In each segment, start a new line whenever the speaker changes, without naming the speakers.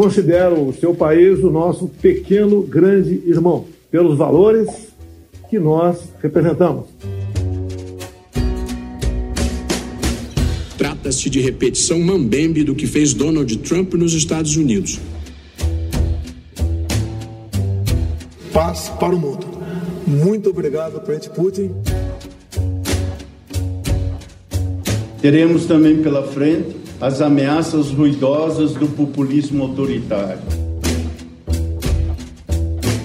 considera o seu país o nosso pequeno grande irmão, pelos valores que nós representamos.
Trata-se de repetição mambembe do que fez Donald Trump nos Estados Unidos.
Paz para o mundo. Muito obrigado, presidente Putin.
Teremos também pela frente as ameaças ruidosas do populismo autoritário.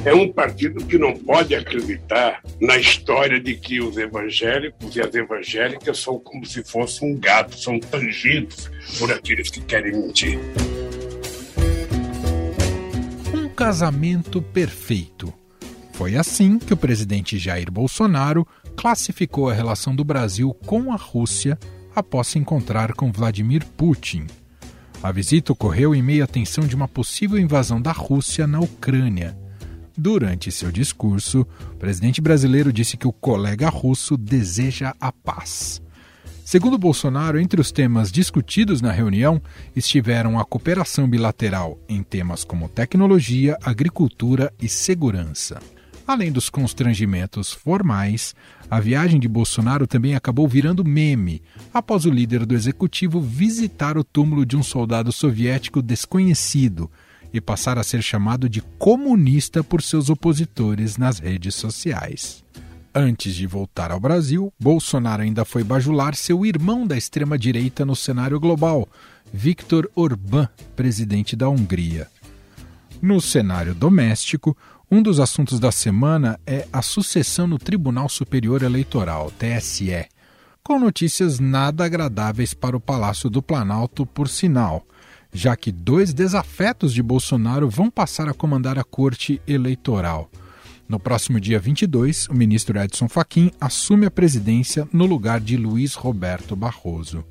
É um partido que não pode acreditar na história de que os evangélicos e as evangélicas são como se fossem um gato, são tangidos por aqueles que querem mentir.
Um casamento perfeito. Foi assim que o presidente Jair Bolsonaro classificou a relação do Brasil com a Rússia após se encontrar com Vladimir Putin. A visita ocorreu em meio à tensão de uma possível invasão da Rússia na Ucrânia. Durante seu discurso, o presidente brasileiro disse que o colega russo deseja a paz. Segundo Bolsonaro, entre os temas discutidos na reunião estiveram a cooperação bilateral em temas como tecnologia, agricultura e segurança. Além dos constrangimentos formais, a viagem de Bolsonaro também acabou virando meme após o líder do executivo visitar o túmulo de um soldado soviético desconhecido e passar a ser chamado de comunista por seus opositores nas redes sociais. Antes de voltar ao Brasil, Bolsonaro ainda foi bajular seu irmão da extrema-direita no cenário global, Viktor Orbán, presidente da Hungria. No cenário doméstico, um dos assuntos da semana é a sucessão no Tribunal Superior Eleitoral, TSE, com notícias nada agradáveis para o Palácio do Planalto, por sinal, já que dois desafetos de Bolsonaro vão passar a comandar a Corte Eleitoral. No próximo dia 22, o ministro Edson Fachin assume a presidência no lugar de Luiz Roberto Barroso.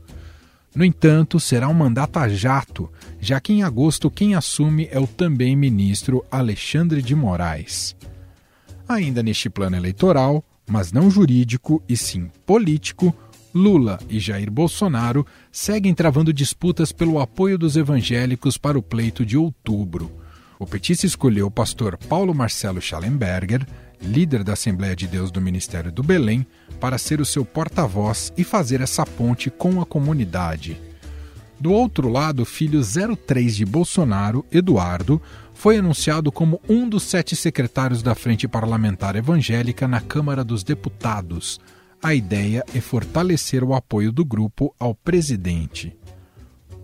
No entanto, será um mandato a jato, já que em agosto quem assume é o também ministro Alexandre de Moraes. Ainda neste plano eleitoral, mas não jurídico e sim político, Lula e Jair Bolsonaro seguem travando disputas pelo apoio dos evangélicos para o pleito de outubro. O petista escolheu o pastor Paulo Marcelo Schallenberger, líder da Assembleia de Deus do Ministério do Belém, para ser o seu porta-voz e fazer essa ponte com a comunidade. Do outro lado, filho 03 de Bolsonaro, Eduardo, foi anunciado como um dos sete secretários da Frente Parlamentar Evangélica na Câmara dos Deputados. A ideia é fortalecer o apoio do grupo ao presidente.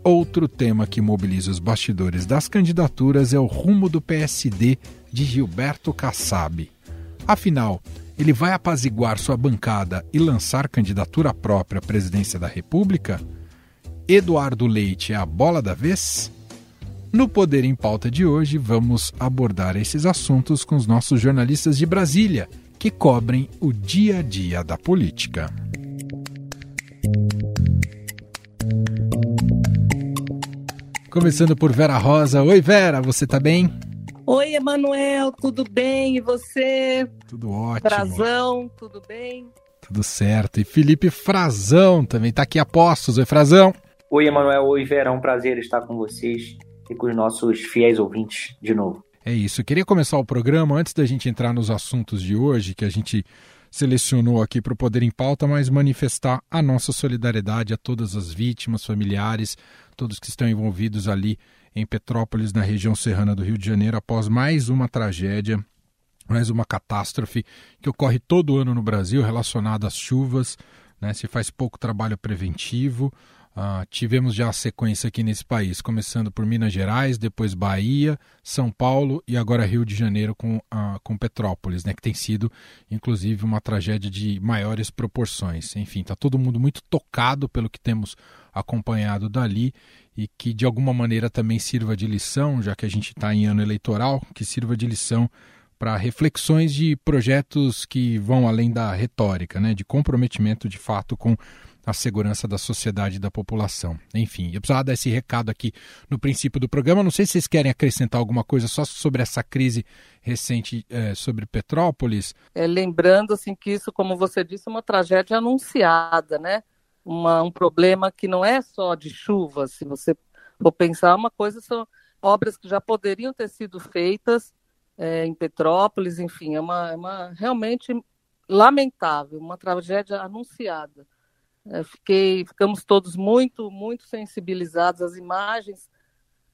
Outro tema que mobiliza os bastidores das candidaturas é o rumo do PSD de Gilberto Kassab. Afinal, ele vai apaziguar sua bancada e lançar candidatura própria à presidência da República? Eduardo Leite é a bola da vez? No Poder em Pauta de hoje, vamos abordar esses assuntos com os nossos jornalistas de Brasília, que cobrem o dia a dia da política. Começando por Vera Rosa. Oi, Vera, você tá bem?
Oi, Emanuel, tudo bem? E você?
Tudo ótimo.
Frazão, tudo bem?
Tudo certo. E Felipe Frazão também está aqui a postos. Oi, Frazão.
Oi, Emanuel. Oi, Vera. É um prazer estar com vocês e com os nossos fiéis ouvintes de novo.
É isso. Eu queria começar o programa antes da gente entrar nos assuntos de hoje, que a gente selecionou aqui para o Poder em Pauta, mas manifestar a nossa solidariedade a todas as vítimas, familiares, todos que estão envolvidos ali em Petrópolis, na região serrana do Rio de Janeiro, após mais uma tragédia, mais uma catástrofe que ocorre todo ano no Brasil relacionada às chuvas. Né? Se faz pouco trabalho preventivo. Uh, tivemos já a sequência aqui nesse país, começando por Minas Gerais, depois Bahia, São Paulo e agora Rio de Janeiro com, uh, com Petrópolis, né, que tem sido, inclusive, uma tragédia de maiores proporções. Enfim, está todo mundo muito tocado pelo que temos acompanhado dali e que de alguma maneira também sirva de lição, já que a gente está em ano eleitoral, que sirva de lição para reflexões de projetos que vão além da retórica, né, de comprometimento de fato com a segurança da sociedade e da população. Enfim, eu precisava dar esse recado aqui no princípio do programa. Não sei se vocês querem acrescentar alguma coisa só sobre essa crise recente é, sobre Petrópolis.
É, lembrando assim que isso, como você disse, é uma tragédia anunciada, né? Uma, um problema que não é só de chuva, se você for pensar, uma coisa são, obras que já poderiam ter sido feitas é, em Petrópolis, enfim, é uma, é uma realmente lamentável, uma tragédia anunciada. É, fiquei, ficamos todos muito, muito sensibilizados às imagens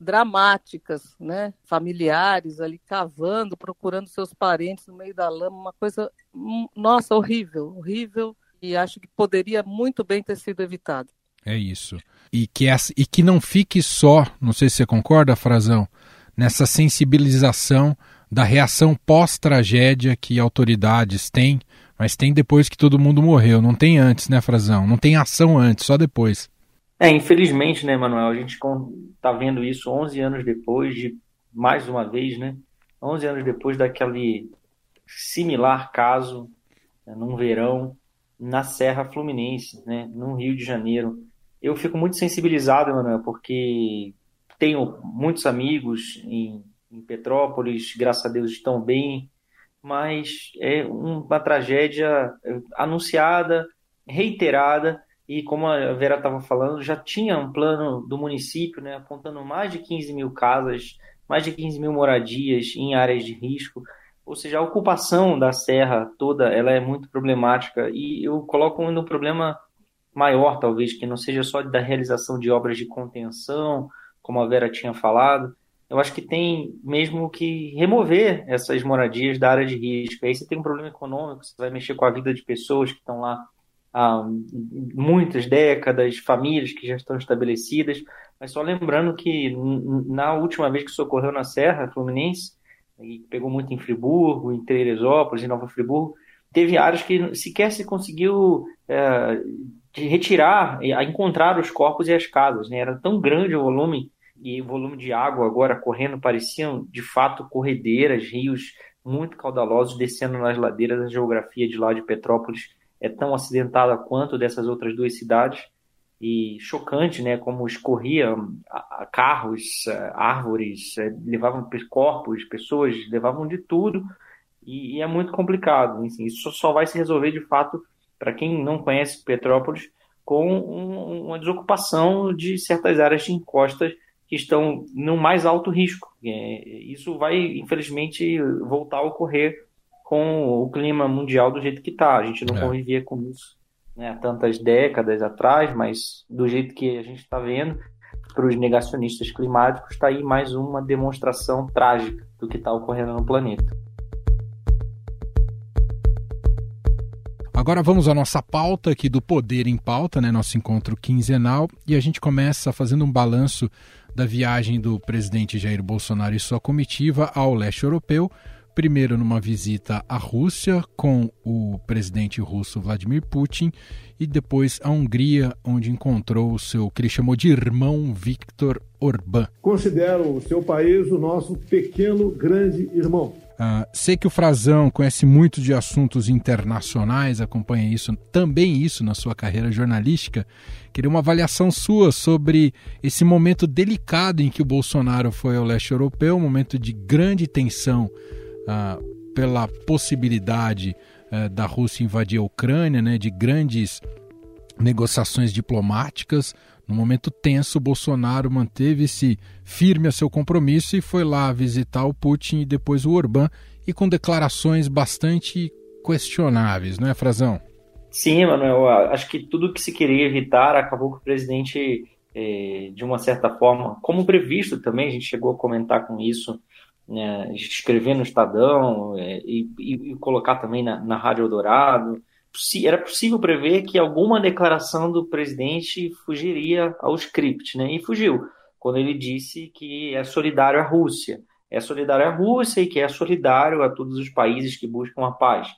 dramáticas, né? Familiares ali cavando, procurando seus parentes no meio da lama, uma coisa, hum, nossa, horrível, horrível, e acho que poderia muito bem ter sido evitado.
É isso. E que, essa, e que não fique só, não sei se você concorda, Frazão, nessa sensibilização da reação pós-tragédia que autoridades têm mas tem depois que todo mundo morreu, não tem antes, né, Frazão? Não tem ação antes, só depois.
É, infelizmente, né, Manuel, a gente tá vendo isso 11 anos depois de, mais uma vez, né, 11 anos depois daquele similar caso, né, num verão, na Serra Fluminense, né, no Rio de Janeiro. Eu fico muito sensibilizado, Manuel, porque tenho muitos amigos em, em Petrópolis, graças a Deus estão bem, mas é uma tragédia é, anunciada, reiterada, e como a Vera estava falando, já tinha um plano do município, né, apontando mais de 15 mil casas, mais de 15 mil moradias em áreas de risco, ou seja, a ocupação da serra toda ela é muito problemática, e eu coloco um problema maior, talvez, que não seja só da realização de obras de contenção, como a Vera tinha falado, eu acho que tem mesmo que remover essas moradias da área de risco. Aí você tem um problema econômico, você vai mexer com a vida de pessoas que estão lá há muitas décadas, famílias que já estão estabelecidas. Mas só lembrando que na última vez que isso ocorreu na Serra Fluminense, e pegou muito em Friburgo, em Teresópolis, em Nova Friburgo, teve áreas que sequer se conseguiu é, retirar, encontrar os corpos e as casas. Né? Era tão grande o volume e o volume de água agora correndo pareciam de fato corredeiras, rios muito caudalosos descendo nas ladeiras. A geografia de lá de Petrópolis é tão acidentada quanto dessas outras duas cidades e chocante, né? Como escorria carros, árvores, levavam corpos, pessoas, levavam de tudo e, é muito complicado. isso só vai se resolver de fato para quem não conhece Petrópolis com uma desocupação de certas áreas de encostas que estão no mais alto risco. É, isso vai, infelizmente, voltar a ocorrer com o clima mundial do jeito que está. A gente não é. convivia com isso né, tantas décadas atrás, mas do jeito que a gente está vendo, para os negacionistas climáticos, está aí mais uma demonstração trágica do que está ocorrendo no planeta.
Agora vamos à nossa pauta aqui do Poder em Pauta, né, nosso encontro quinzenal, e a gente começa fazendo um balanço da viagem do presidente Jair Bolsonaro e sua comitiva ao leste europeu, primeiro numa visita à Rússia com o presidente russo Vladimir Putin e depois à Hungria, onde encontrou o seu que ele chamou de irmão Viktor Orbán.
Considero o seu país o nosso pequeno grande irmão.
Uh, sei que o Frazão conhece muito de assuntos internacionais, acompanha isso, também isso na sua carreira jornalística. Queria uma avaliação sua sobre esse momento delicado em que o Bolsonaro foi ao leste europeu, um momento de grande tensão uh, pela possibilidade uh, da Rússia invadir a Ucrânia, né, de grandes negociações diplomáticas. No momento tenso, Bolsonaro manteve-se firme a seu compromisso e foi lá visitar o Putin e depois o Orbán, e com declarações bastante questionáveis, não é, Frazão?
Sim, Manuel. Acho que tudo que se queria evitar acabou com o presidente, eh, de uma certa forma, como previsto também, a gente chegou a comentar com isso, né, escrever no Estadão eh, e, e, colocar também na, na Rádio Eldorado era possível prever que alguma declaração do presidente fugiria ao script, né? E fugiu, quando ele disse que é solidário à Rússia. É solidário à Rússia e que é solidário a todos os países que buscam a paz.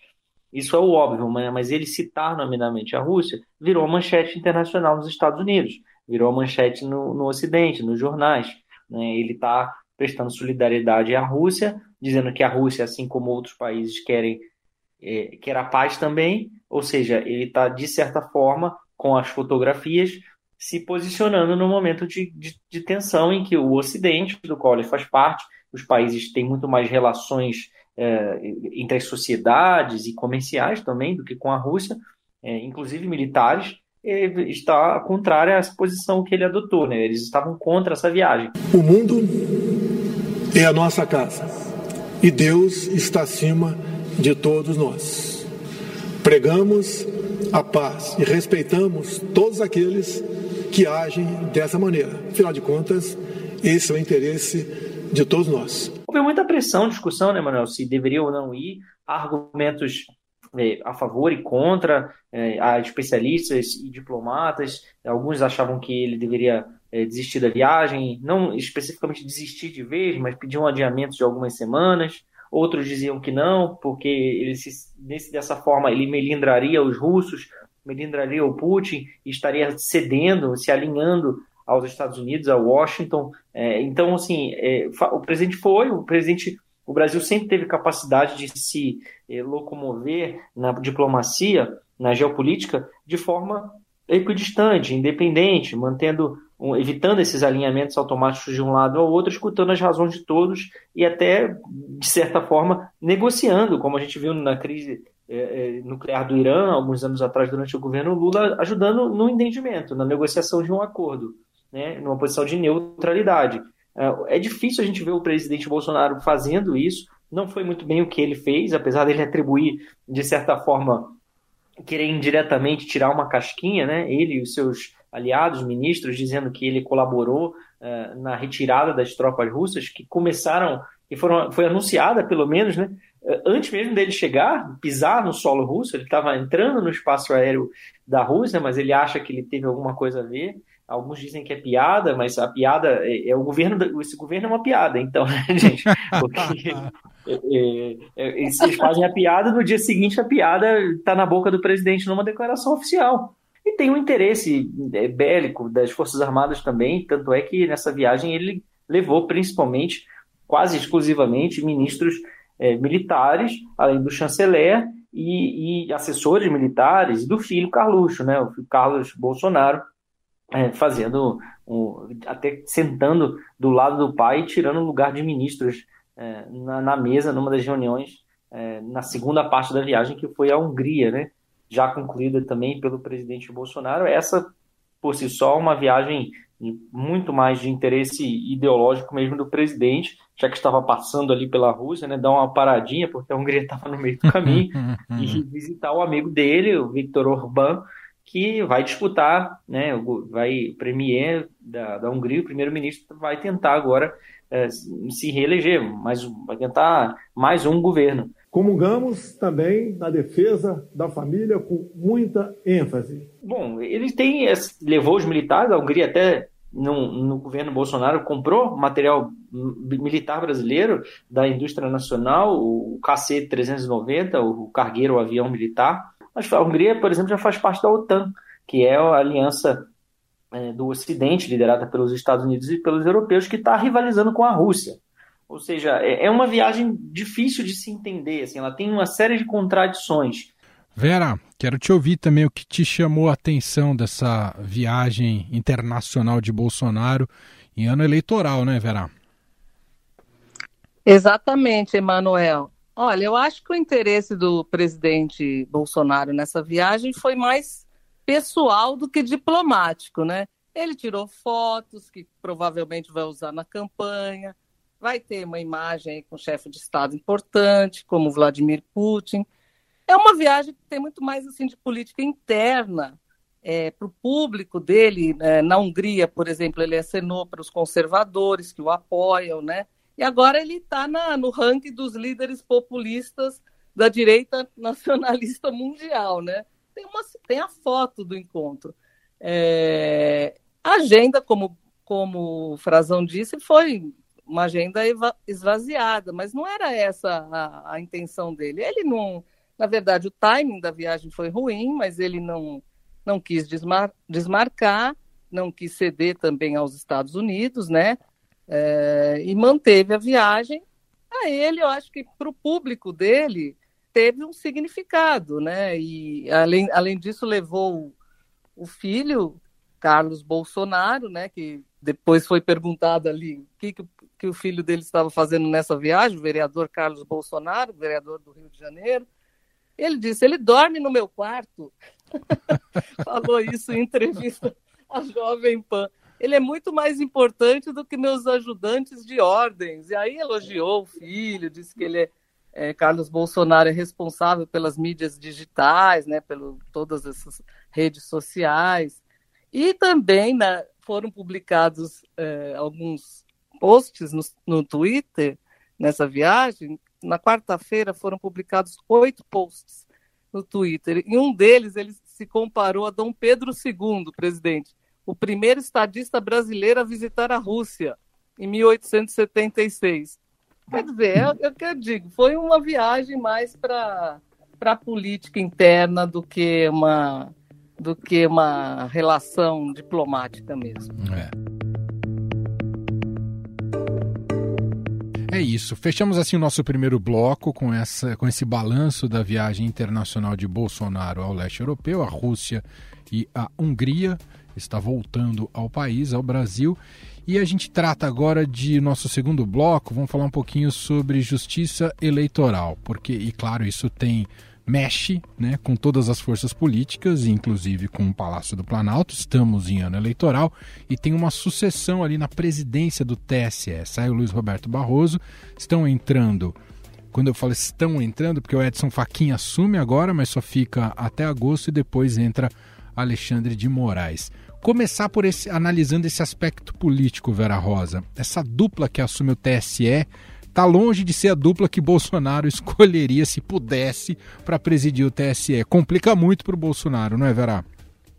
Isso é o óbvio, mas ele citar nominalmente a Rússia virou manchete internacional nos Estados Unidos, virou manchete no, no Ocidente, nos jornais. Né? Ele está prestando solidariedade à Rússia, dizendo que a Rússia, assim como outros países, querem é, quer a paz também, ou seja, ele está, de certa forma, com as fotografias, se posicionando no momento de, de, de, tensão em que o Ocidente, do qual ele faz parte, os países têm muito mais relações é, entre as sociedades e comerciais também do que com a Rússia, é, inclusive militares, está contrária a essa posição que ele adotou, né? Eles estavam contra essa viagem.
O mundo é a nossa casa e Deus está acima de todos nós. Pregamos a paz e respeitamos todos aqueles que agem dessa maneira. Afinal de contas, esse é o interesse de todos nós.
Houve muita pressão, discussão, né, Manuel, se deveria ou não ir, argumentos é, a favor e contra, é, a especialistas e diplomatas. Alguns achavam que ele deveria é, desistir da viagem, não especificamente desistir de vez, mas pedir um adiamento de algumas semanas. Outros diziam que não, porque ele se, nesse, dessa forma ele melindraria os russos, melindraria o Putin e estaria cedendo, se alinhando aos Estados Unidos, a Washington. É, então, assim, é, o presidente foi, o presidente o Brasil sempre teve capacidade de se eh, locomover na diplomacia, na geopolítica, de forma equidistante, independente, mantendo, evitando esses alinhamentos automáticos de um lado ao outro, escutando as razões de todos e até, de certa forma, negociando, como a gente viu na crise eh, nuclear do Irã, alguns anos atrás, durante o governo Lula, ajudando no entendimento, na negociação de um acordo, né, numa posição de neutralidade. É, é difícil a gente ver o presidente Bolsonaro fazendo isso. Não foi muito bem o que ele fez, apesar dele atribuir, de certa forma, querer indiretamente tirar uma casquinha, né? Ele e os seus aliados, ministros, dizendo que ele colaborou uh, na retirada das tropas russas, que começaram, e foram, foi anunciada, pelo menos, né? Antes mesmo dele chegar, pisar no solo russo, ele estava entrando no espaço aéreo da Rússia, mas ele acha que ele teve alguma coisa a ver. Alguns dizem que é piada, mas a piada é, é o governo. Esse governo é uma piada, então, né, gente? Porque é, é, é, eles fazem a piada no dia seguinte a piada está na boca do presidente numa declaração oficial. E tem um interesse é, bélico das Forças Armadas também, tanto é que nessa viagem ele levou principalmente, quase exclusivamente, ministros é, militares, além do chanceler e, e assessores militares, do filho Carluxo, né, o Carlos Bolsonaro, é, fazendo, um, até sentando do lado do pai e tirando o lugar de ministros é, na, na, mesa, numa das reuniões, é, na segunda parte da viagem, que foi a Hungria, né? Já concluída também pelo presidente Bolsonaro. Essa, por si só, uma viagem muito mais de interesse ideológico mesmo do presidente, já que estava passando ali pela Rússia, né, dar uma paradinha, porque a Hungria estava no meio do caminho, e visitar o amigo dele, o Viktor Orbán, que vai disputar, né, vai o premier da, da Hungria, o primeiro-ministro vai tentar agora é, se reeleger, mas vai tentar mais um governo.
Comungamos também na defesa da família com muita ênfase.
Bom, ele tem levou os militares, a Hungria até no, no governo Bolsonaro comprou material militar brasileiro da indústria nacional, o KC-390, o cargueiro, o avião militar, mas a Hungria, por exemplo, já faz parte da OTAN, que é a aliança é, do Ocidente, liderada pelos Estados Unidos e pelos europeus, que está rivalizando com a Rússia. Ou seja, é, é uma viagem difícil de se entender, assim, ela tem uma série de contradições.
Vera, quero te ouvir também o que te chamou a atenção dessa viagem internacional de Bolsonaro em ano eleitoral, né, Vera?
Exatamente, Emanuel. Olha, eu acho que o interesse do presidente Bolsonaro nessa viagem foi mais pessoal do que diplomático, né? Ele tirou fotos que provavelmente vai usar na campanha, vai ter uma imagem com chefe de Estado importante, como Vladimir Putin. É uma viagem que tem muito mais assim de política interna é, para o público dele. É, na Hungria, por exemplo, ele acenou para os conservadores que o apoiam, né? E agora ele está no ranking dos líderes populistas da direita nacionalista mundial, né? Tem, uma, tem a foto do encontro. É, a agenda, como, como o Frazão disse, foi uma agenda esvaziada, mas não era essa a, a intenção dele. Ele não, na verdade, o timing da viagem foi ruim, mas ele não, não quis desmar, desmarcar, não quis ceder também aos Estados Unidos, né? é, e manteve a viagem. A ele, eu acho que para o público dele teve um significado, né? E além, além disso levou o filho Carlos Bolsonaro, né? Que depois foi perguntado ali o que, que, que o filho dele estava fazendo nessa viagem, o vereador Carlos Bolsonaro, vereador do Rio de Janeiro. Ele disse: ele dorme no meu quarto. Falou isso em entrevista à Jovem Pan. Ele é muito mais importante do que meus ajudantes de ordens. E aí elogiou o filho, disse que ele é, é Carlos Bolsonaro é responsável pelas mídias digitais, né, pelo todas essas redes sociais. E também né, foram publicados é, alguns posts no, no Twitter nessa viagem. Na quarta-feira foram publicados oito posts no Twitter. E um deles ele se comparou a Dom Pedro II, presidente, o primeiro estadista brasileiro a visitar a Rússia em 1876. Quer dizer, é, o que eu digo, foi uma viagem mais para a política interna do que uma do que uma relação diplomática mesmo.
É. É isso. Fechamos assim o nosso primeiro bloco com, essa, com esse balanço da viagem internacional de Bolsonaro ao leste europeu, a Rússia e a Hungria. Está voltando ao país, ao Brasil. E a gente trata agora de nosso segundo bloco. Vamos falar um pouquinho sobre justiça eleitoral, porque, e claro, isso tem mexe né, com todas as forças políticas, inclusive com o Palácio do Planalto. Estamos em ano eleitoral e tem uma sucessão ali na presidência do TSE. Sai o Luiz Roberto Barroso, estão entrando. Quando eu falo estão entrando, porque o Edson Fachin assume agora, mas só fica até agosto e depois entra Alexandre de Moraes. Começar por esse analisando esse aspecto político, Vera Rosa. Essa dupla que assume o TSE está longe de ser a dupla que Bolsonaro escolheria se pudesse para presidir o TSE. Complica muito para o Bolsonaro, não é, Vera?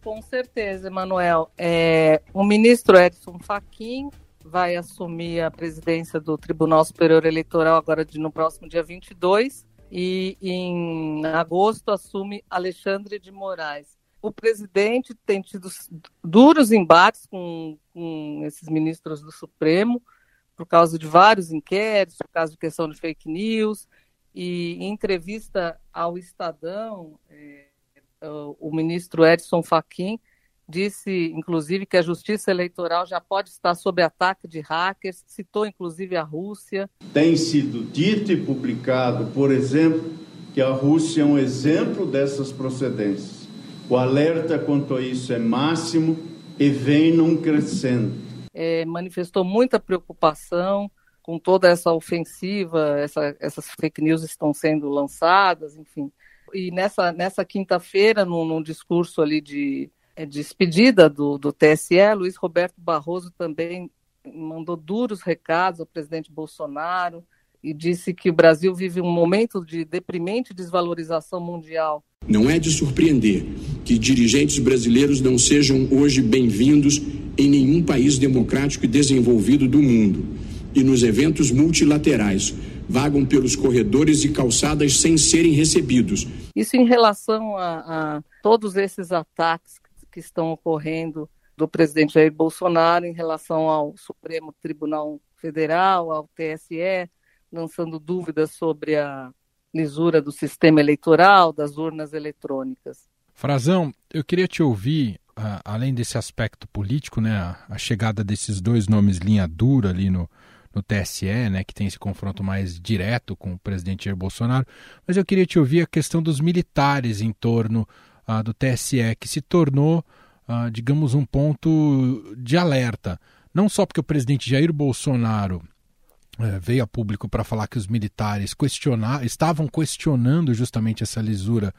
Com certeza, Emanuel. É, o ministro Edson Fachin vai assumir a presidência do Tribunal Superior Eleitoral agora de, no próximo dia 22 e em agosto assume Alexandre de Moraes. O presidente tem tido duros embates com, com esses ministros do Supremo, por causa de vários inquéritos, por causa de questão de fake news. E em entrevista ao Estadão, é, o ministro Edson Fachin disse, inclusive, que a justiça eleitoral já pode estar sob ataque de hackers, citou inclusive a Rússia.
Tem sido dito e publicado, por exemplo, que a Rússia é um exemplo dessas procedências. O alerta quanto a isso é máximo e vem num crescendo
é, manifestou muita preocupação com toda essa ofensiva, essa, essas fake news estão sendo lançadas, enfim. E nessa, nessa quinta-feira, num, num, discurso ali de, é, de despedida do, do TSE, Luiz Roberto Barroso também mandou duros recados ao presidente Bolsonaro e disse que o Brasil vive um momento de deprimente desvalorização mundial.
Não é de surpreender que dirigentes brasileiros não sejam hoje bem-vindos em nenhum país democrático e desenvolvido do mundo. E nos eventos multilaterais, vagam pelos corredores e calçadas sem serem recebidos.
Isso em relação a, a todos esses ataques que estão ocorrendo do presidente Jair Bolsonaro em relação ao Supremo Tribunal Federal, ao TSE, lançando dúvidas sobre a lisura do sistema eleitoral, das urnas eletrônicas.
Frazão, eu queria te ouvir além desse aspecto político, né, a, a, chegada desses dois nomes linha dura ali no, no TSE, né, que tem esse confronto mais direto com o presidente Jair Bolsonaro, mas eu queria te ouvir a questão dos militares em torno do TSE, que se tornou, digamos, um ponto de alerta. Não só porque o presidente Jair Bolsonaro uh, veio a público para falar que os militares questionar, estavam questionando justamente essa lisura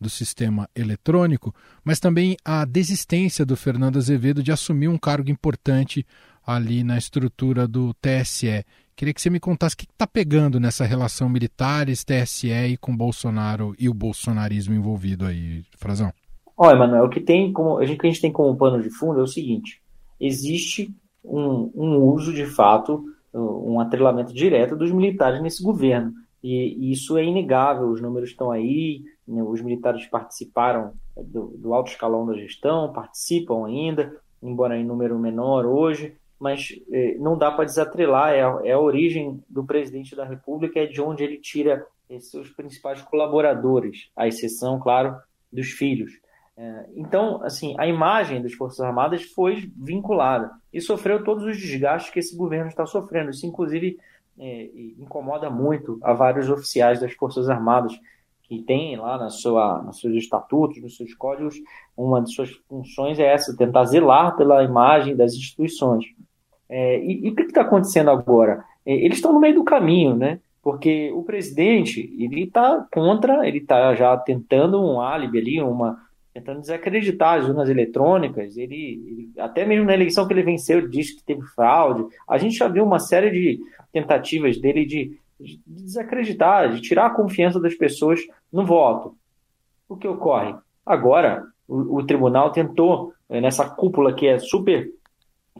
do sistema eletrônico, mas também a desistência do Fernando Azevedo de assumir um cargo importante ali na estrutura do TSE. Queria que você me contasse o que está pegando nessa relação militares, TSE e com Bolsonaro e o bolsonarismo envolvido aí, Frazão.
Olha, Emanuel, o que, tem como, gente, que a gente tem como pano de fundo é o seguinte: existe um, um uso, de fato, um atrelamento direto dos militares nesse governo. E, e isso é inegável, os números estão aí, os militares participaram do, do, alto escalão da gestão, participam ainda, embora em número menor hoje, mas eh, não dá para desatrelar, é a, é a, origem do presidente da República, é de onde ele tira eh, seus principais colaboradores, à exceção, claro, dos filhos. É, então, assim, a imagem das Forças Armadas foi vinculada e sofreu todos os desgastes que esse governo está sofrendo. Isso, inclusive, é, incomoda muito a vários oficiais das Forças Armadas que tem lá na sua, nos seus estatutos, nos seus códigos, uma de suas funções é essa, tentar zelar pela imagem das instituições. É, e, e, o que está acontecendo agora? É, eles estão no meio do caminho, né? Porque o presidente ele está contra, ele está já tentando um álibi ali, uma tentando desacreditar as urnas eletrônicas. Ele, ele, até mesmo na eleição que ele venceu, ele disse que teve fraude. A gente já viu uma série de tentativas dele de de desacreditar, de tirar a confiança das pessoas no voto. O que ocorre? Agora, o, o tribunal tentou, eh, nessa cúpula que é super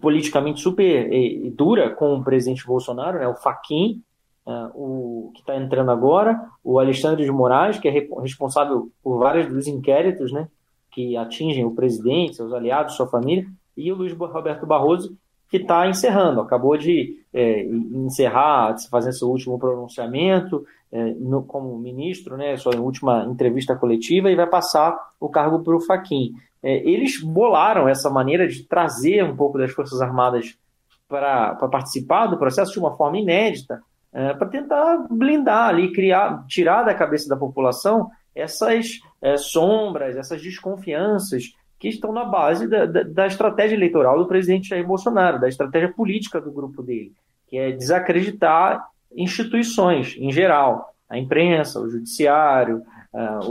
politicamente super eh, dura com o presidente Bolsonaro, né, o Faquin, uh, o que está entrando agora, o Alexandre de Moraes, que é responsável por vários dos inquéritos né, que atingem o presidente, seus aliados, sua família, e o Luiz Roberto Barroso, que está encerrando, acabou de é, encerrar, fazer seu último pronunciamento é, no, como ministro, né, sua última entrevista coletiva, e vai passar o cargo para o Faquim. É, eles bolaram essa maneira de trazer um pouco das Forças Armadas para participar do processo de uma forma inédita, é, para tentar blindar ali, criar, tirar da cabeça da população essas é, sombras, essas desconfianças que estão na base da, da, da, estratégia eleitoral do presidente Jair Bolsonaro, da estratégia política do grupo dele, que é desacreditar instituições em geral, a imprensa, o judiciário,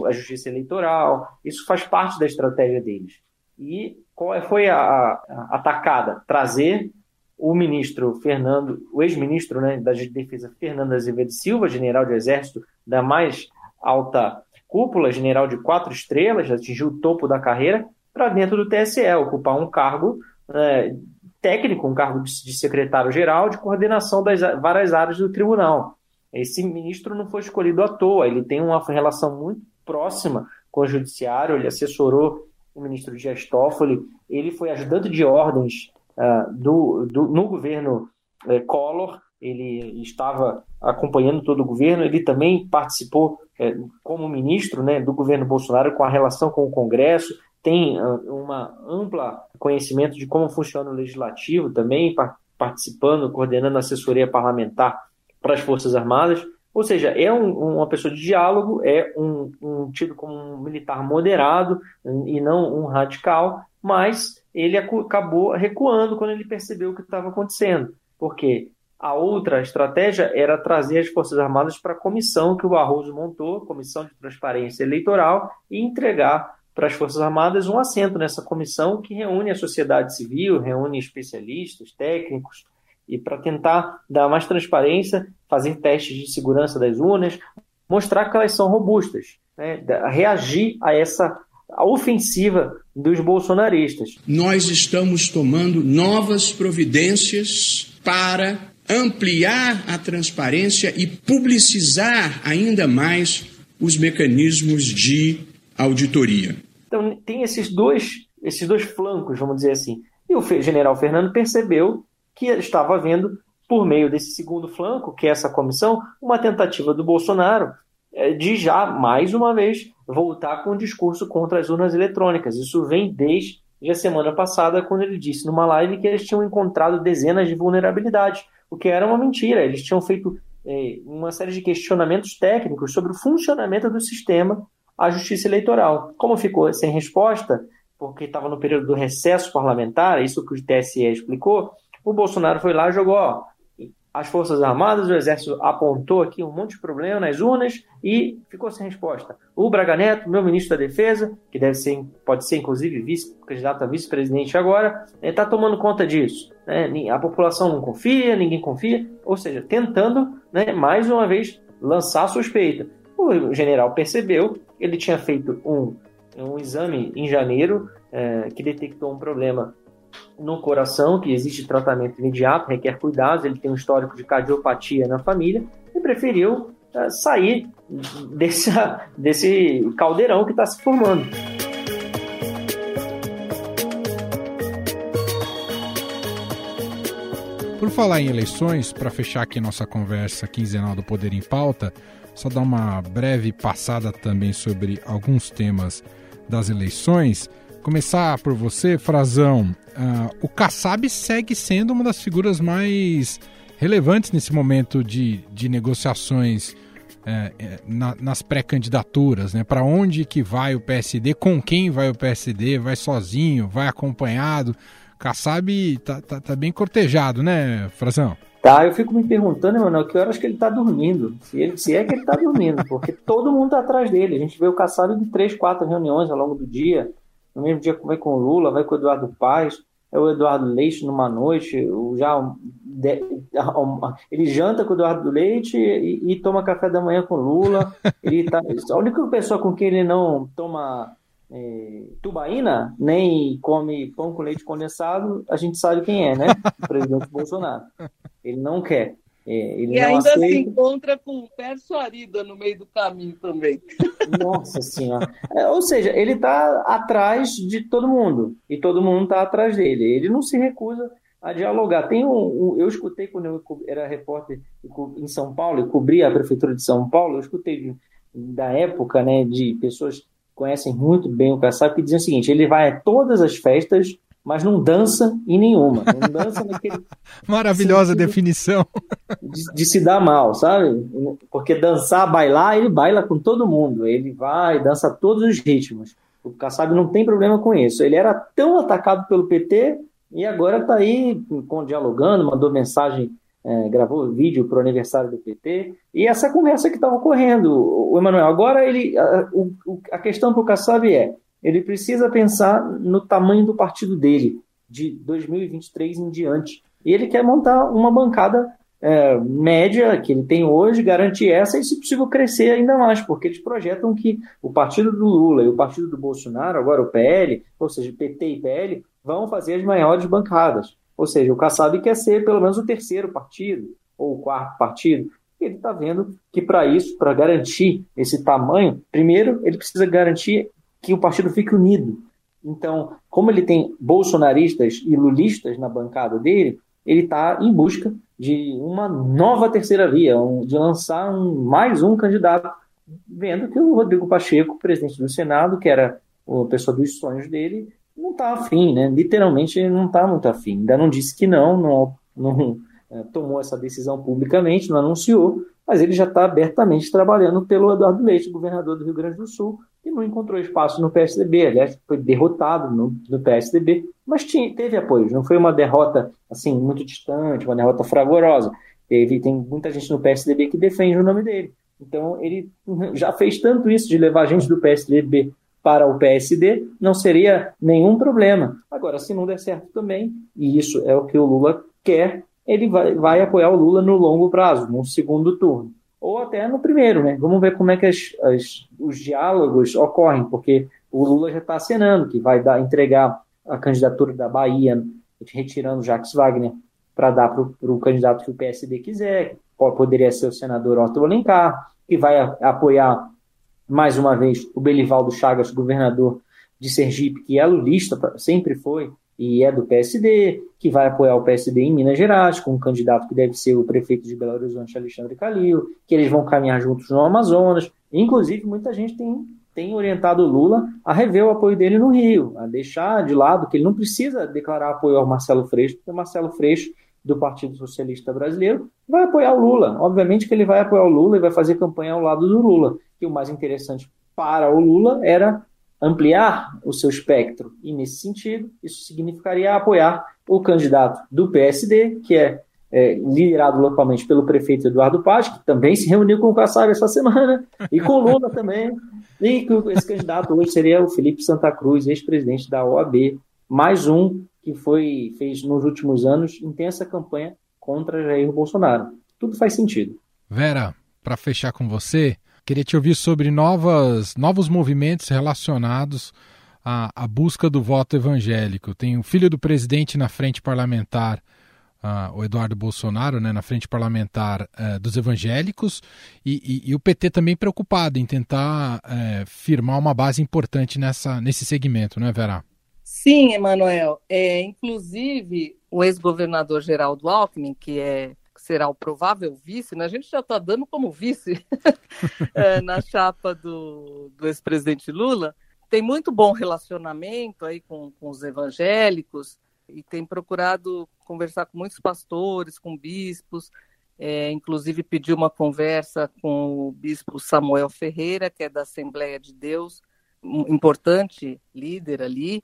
a justiça eleitoral, isso faz parte da estratégia deles. E qual é, foi a, a atacada? Trazer o ministro Fernando, o ex-ministro né, da Defesa Fernando Azevedo Silva, general de exército da mais alta cúpula, general de quatro estrelas, atingiu o topo da carreira, para dentro do TSE, ocupar um cargo é, técnico, um cargo de, secretário-geral de coordenação das várias áreas do tribunal. Esse ministro não foi escolhido à toa, ele tem uma relação muito próxima com o judiciário, ele assessorou o ministro Dias Toffoli, ele foi ajudante de ordens uh, do, do, no governo uh, Collor, ele estava acompanhando todo o governo, ele também participou uh, como ministro né, do governo Bolsonaro com a relação com o Congresso, tem ah, uma ampla conhecimento de como funciona o legislativo também, participando, coordenando a assessoria parlamentar para as Forças Armadas. Ou seja, é um, uma pessoa de diálogo, é um, um, tido como um militar moderado e não um radical, mas ele acabou recuando quando ele percebeu o que estava acontecendo. Porque a outra estratégia era trazer as Forças Armadas para a comissão que o Barroso montou, Comissão de Transparência Eleitoral, e entregar para as Forças Armadas um assento nessa comissão que reúne a sociedade civil, reúne especialistas, técnicos, e para tentar dar mais transparência, fazer testes de segurança das urnas, mostrar que elas são robustas, né? reagir a essa ofensiva dos bolsonaristas.
Nós estamos tomando novas providências para ampliar a transparência e publicizar ainda mais os mecanismos de auditoria.
Então tem esses dois, esses dois flancos, vamos dizer assim. E o general Fernando percebeu que estava havendo, por meio desse segundo flanco, que é essa comissão, uma tentativa do Bolsonaro eh, de já, mais uma vez, voltar com um discurso contra as urnas eletrônicas. Isso vem desde a semana passada, quando ele disse numa live que eles tinham encontrado dezenas de vulnerabilidades, o que era uma mentira. Eles tinham feito eh, uma série de questionamentos técnicos sobre o funcionamento do sistema à Justiça Eleitoral. Como ficou sem resposta, porque estava no período do recesso parlamentar, isso que o TSE explicou, o Bolsonaro foi lá e jogou ó, as Forças Armadas, o Exército apontou aqui um monte de problema nas urnas e ficou sem resposta. O Braga Neto, meu ministro da Defesa, que deve ser, pode ser inclusive vice, candidato a vice-presidente agora, está tomando conta disso. Né? A população não confia, ninguém confia, ou seja, tentando, né, mais uma vez, lançar suspeita. O general percebeu ele tinha feito um, um exame em janeiro é, que detectou um problema no coração, que existe tratamento imediato, requer cuidados, ele tem um histórico de cardiopatia na família e preferiu é, sair desse, desse caldeirão que está se formando.
Por falar em eleições, para fechar aqui nossa conversa quinzenal do Poder em Pauta, só dar uma breve passada também sobre alguns temas das eleições. Começar por você, Frazão. Uh, o Kassab segue sendo uma das figuras mais relevantes nesse momento de, de negociações é, é, na, nas pré-candidaturas, né? Para onde que vai o PSD, com quem vai o PSD, vai sozinho, vai acompanhado. Kassab tá, tá, tá bem cortejado, né, Frazão?
Tá, eu fico me perguntando, mano, que horas que ele tá dormindo. Se, ele, se é que ele tá dormindo, porque todo mundo tá atrás dele. A gente vê o Kassab de três, quatro reuniões ao longo do dia. No mesmo dia vai com o Lula, vai com o Eduardo Paes, é o Eduardo Leite numa noite, já ele janta com o Eduardo Leite e, e toma café da manhã com o Lula. Ele tá, a única pessoa com quem ele não toma é, tubaína, nem come pão com leite condensado, a gente sabe quem é, né? O presidente Bolsonaro. Ele não quer. É,
e ainda aceita... se encontra com o Perso Arida no meio do caminho também.
Nossa Senhora. É, ou seja, ele está atrás de todo mundo. E todo mundo está atrás dele. Ele não se recusa a dialogar. Tem um, um, eu escutei quando eu era repórter em São Paulo e cobria a prefeitura de São Paulo, eu escutei da época, né, de pessoas que conhecem muito bem o Kassab que diziam o seguinte: ele vai a todas as festas mas não dança em nenhuma. Não dança naquele.
Maravilhosa definição.
De, de, se dar mal, sabe? Porque dançar, bailar, ele baila com todo mundo. Ele vai, dança todos os ritmos. O Kassab não tem problema com isso. Ele era tão atacado pelo PT e agora está aí dialogando, mandou mensagem, é, gravou vídeo para o aniversário do PT. E essa conversa que estava ocorrendo, o Emanuel. Agora ele, a, a questão para o Kassab é ele precisa pensar no tamanho do partido dele, de 2023 em diante. E ele quer montar uma bancada é, média que ele tem hoje, garantir essa e, se possível, crescer ainda mais, porque eles projetam que o partido do Lula e o partido do Bolsonaro, agora o PL, ou seja, PT e PL, vão fazer as maiores bancadas. Ou seja, o Kassab quer ser pelo menos o terceiro partido, ou o quarto partido. Ele está vendo que para isso, para garantir esse tamanho, primeiro ele precisa garantir que o partido fique unido. Então, como ele tem bolsonaristas e lulistas na bancada dele, ele está em busca de uma nova terceira via, um, de lançar um, mais um candidato, vendo que o Rodrigo Pacheco, presidente do Senado, que era a pessoa dos sonhos dele, não está afim, né? literalmente não está muito afim. Ainda não disse que não, não, não é, tomou essa decisão publicamente, não anunciou, mas ele já está abertamente trabalhando pelo Eduardo Leite, governador do Rio Grande do Sul, e não encontrou espaço no PSDB, aliás, foi derrotado no, no PSDB, mas tinha, teve apoio, não foi uma derrota assim muito distante, uma derrota fragorosa. Teve, tem muita gente no PSDB que defende o nome dele. Então ele já fez tanto isso de levar gente do PSDB para o PSD, não seria nenhum problema. Agora, se não der certo também, e isso é o que o Lula quer, ele vai, vai apoiar o Lula no longo prazo, no segundo turno ou até no primeiro, né? Vamos ver como é que as, as, os diálogos ocorrem, porque o Lula já está acenando que vai dar, entregar a candidatura da Bahia, retirando Jacques Wagner, para dar para o candidato que o PSD quiser, poderia ser o senador Otto Alencar, que vai apoiar mais uma vez o Belivaldo Chagas, governador de Sergipe, que é lulista, sempre foi, e é do PSD, que vai apoiar o PSD em Minas Gerais, com um candidato que deve ser o prefeito de Belo Horizonte, Alexandre Calil, que eles vão caminhar juntos no Amazonas. Inclusive, muita gente tem, tem orientado o Lula a rever o apoio dele no Rio, a deixar de lado que ele não precisa declarar apoio ao Marcelo Freixo, porque o Marcelo Freixo, do Partido Socialista Brasileiro, vai apoiar o Lula. Obviamente que ele vai apoiar o Lula e vai fazer campanha ao lado do Lula. Que o mais interessante para o Lula era ampliar o seu espectro. E, nesse sentido, isso significaria apoiar o candidato do PSD, que é, é liderado localmente pelo prefeito Eduardo Paz, que também se reuniu com o Kassab essa semana, e com Lula também. E esse candidato hoje seria o Felipe Santa Cruz, ex-presidente da OAB, mais um que foi fez nos últimos anos intensa campanha contra Jair Bolsonaro. Tudo faz sentido.
Vera, para fechar com você, Queria te ouvir sobre novas, novos movimentos relacionados à, à busca do voto evangélico. Tem o filho do presidente na frente parlamentar, uh, o Eduardo Bolsonaro, né, na frente parlamentar uh, dos evangélicos, e, e, e, o PT também preocupado em tentar uh, firmar uma base importante nessa, nesse segmento, não é, Vera?
Sim, Emanuel. É, inclusive, o ex-governador Geraldo Alckmin, que é será o provável vice, né? a gente já está dando como vice é, na chapa do, do ex-presidente Lula, tem muito bom relacionamento aí com, com os evangélicos e tem procurado conversar com muitos pastores, com bispos, é, inclusive pediu uma conversa com o bispo Samuel Ferreira, que é da Assembleia de Deus, um importante líder ali.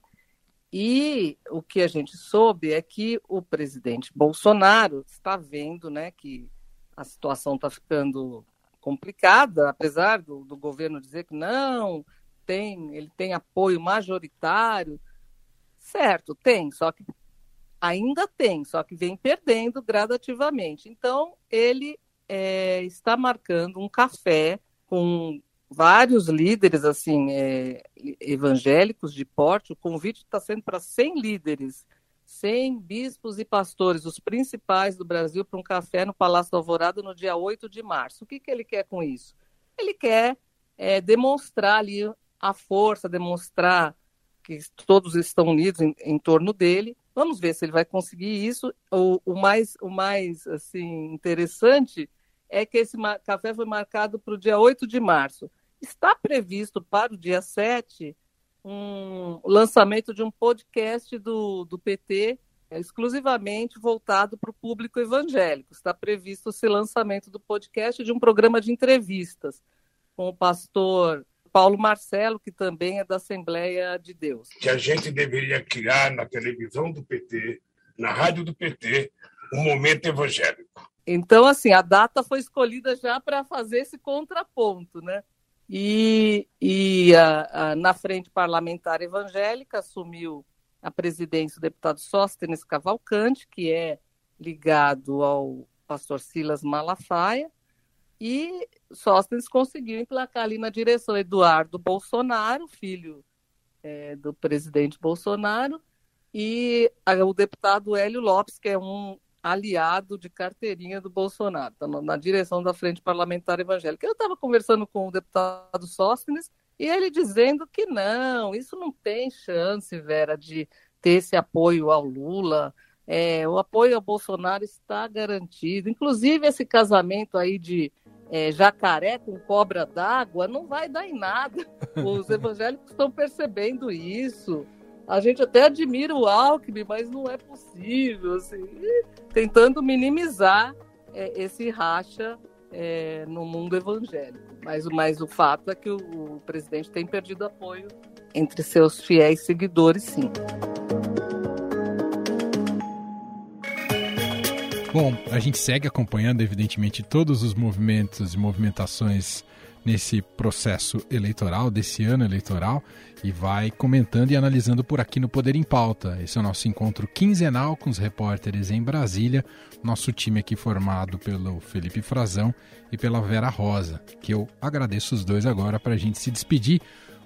E o que a gente soube é que o presidente Bolsonaro está vendo né, que a situação está ficando complicada, apesar do, do governo dizer que não, tem, ele tem apoio majoritário. Certo, tem, só que ainda tem, só que vem perdendo gradativamente. Então, ele é, está marcando um café com vários líderes assim é, evangélicos de porte. O convite está sendo para 100 líderes, 100 bispos e pastores, os principais do Brasil, para um café no Palácio do Alvorada no dia 8 de março. O que, que ele quer com isso? Ele quer é, demonstrar ali a força, demonstrar que todos estão unidos em, em torno dele Vamos ver se ele vai conseguir isso. O, o mais, o mais assim, interessante é que esse café foi marcado para o dia 8 de março. Está previsto para o dia 7 um lançamento de um podcast do, do PT exclusivamente voltado para o público evangélico. Está previsto esse lançamento do podcast de um programa de entrevistas com o pastor Paulo Marcelo, que também é da Assembleia de Deus.
Que a gente deveria criar na televisão do PT, na rádio do PT, um momento evangélico.
Então, assim, a data foi escolhida já para fazer esse contraponto, né? E, e a, a, na frente parlamentar evangélica assumiu a presidência o deputado Sóstenes Cavalcante, que é ligado ao pastor Silas Malafaia, e Sóstenes conseguiu emplacar ali na direção Eduardo Bolsonaro, filho é, do presidente Bolsonaro, e a, o deputado Hélio Lopes, que é um aliado de carteirinha do Bolsonaro, tá na, direção da Frente Parlamentar Evangélica. Eu estava conversando com o deputado Sóstenes e ele dizendo que não, isso não tem chance, Vera, de ter esse apoio ao Lula. É, o apoio ao Bolsonaro está garantido. Inclusive, esse casamento aí de é, jacaré com cobra d'água não vai dar em nada. Os evangélicos estão percebendo isso. A gente até admira o Alckmin, mas não é possível, assim, tentando minimizar é, esse racha é, no mundo evangélico. Mas, mas o fato é que o, o presidente tem perdido apoio entre seus fiéis seguidores, sim.
Bom, a gente segue acompanhando, evidentemente, todos os movimentos e movimentações nesse processo eleitoral, desse ano eleitoral, e vai comentando e analisando por aqui no Poder em Pauta. Esse é o nosso encontro quinzenal com os repórteres em Brasília, nosso time aqui formado pelo Felipe Frazão e pela Vera Rosa, que eu agradeço os dois agora para a gente se despedir.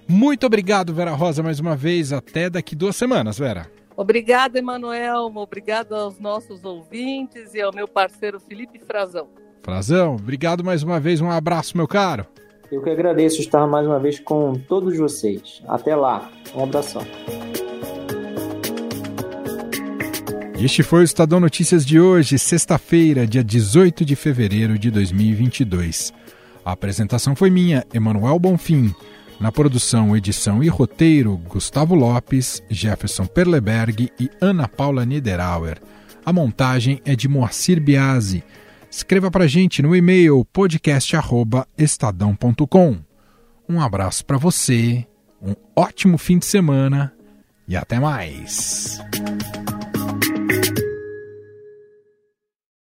Muito obrigado, Vera Rosa, mais uma vez. Até daqui duas semanas, Vera.
Obrigada, Emanuel. Obrigado aos nossos ouvintes e ao meu parceiro Felipe Frazão.
Frazão, obrigado mais uma vez. Um abraço, meu caro.
Eu que agradeço estar mais uma vez com todos vocês. Até lá. Um abração.
Este foi o Estadão Notícias de hoje, sexta-feira, dia 18 de fevereiro de 2022. A apresentação foi minha, Emanuel Bonfim. Na produção, edição e roteiro, Gustavo Lopes, Jefferson Perleberg e Ana Paula Niederauer. A montagem é de Moacir Biasi. Escreva para gente no e-mail podcast@estadão.com. Um abraço para você, um ótimo fim de semana e até mais.